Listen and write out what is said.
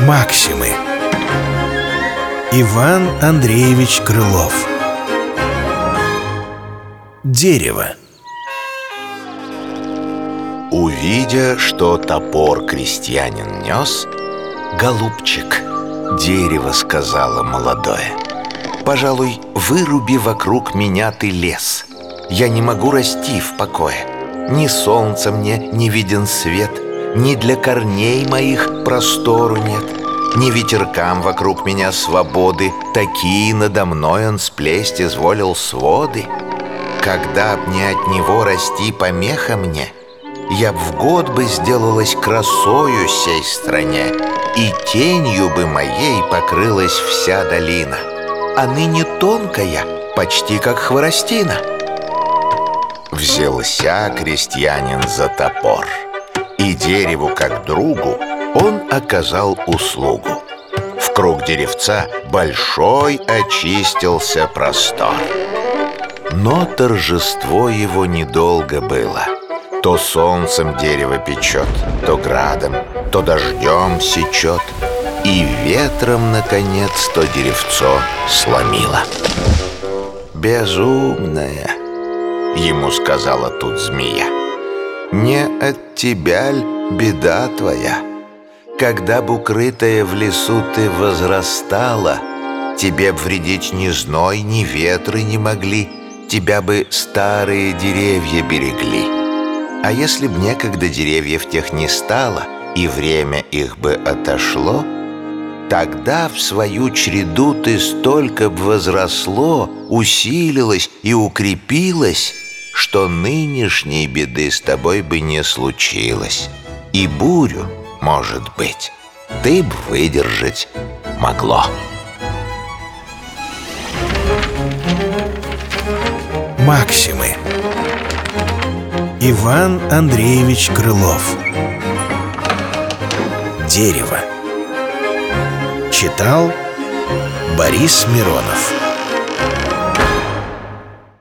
Максимы. Иван Андреевич Крылов. Дерево. Увидя, что топор крестьянин нес, Голубчик, дерево сказала молодое Пожалуй, выруби вокруг меня ты лес Я не могу расти в покое. Ни солнца мне не виден свет Ни для корней моих простору нет Ни ветеркам вокруг меня свободы. Такие надо мной он сплесть изволил своды. Когда б не от него расти помеха мне Я б в год бы сделалась красою сей стране И тенью бы моей покрылась вся долина. А ныне тонкая, почти как хворостина Взялся крестьянин за топор И дереву, как другу, он оказал услугу. В круг деревца большой очистился простор. Но торжество его недолго было. То солнцем дерево печет, то градом, то дождем сечет И ветром, наконец, то деревцо сломило. Безумная, ему сказала тут змея Не от тебя ль беда твоя? Когда б укрытая в лесу ты возрастала Тебе б вредить ни зной, ни ветры не могли Тебя бы старые деревья берегли А если б некогда деревьев тех не стало И время их бы отошло Тогда в свою череду ты столько б возросло Усилилось и укрепилось Что нынешней беды с тобой бы не случилось. И бурю, может быть, ты б выдержать могло. Максимы. Иван Андреевич Крылов. Дерево. Читал Борис Миронов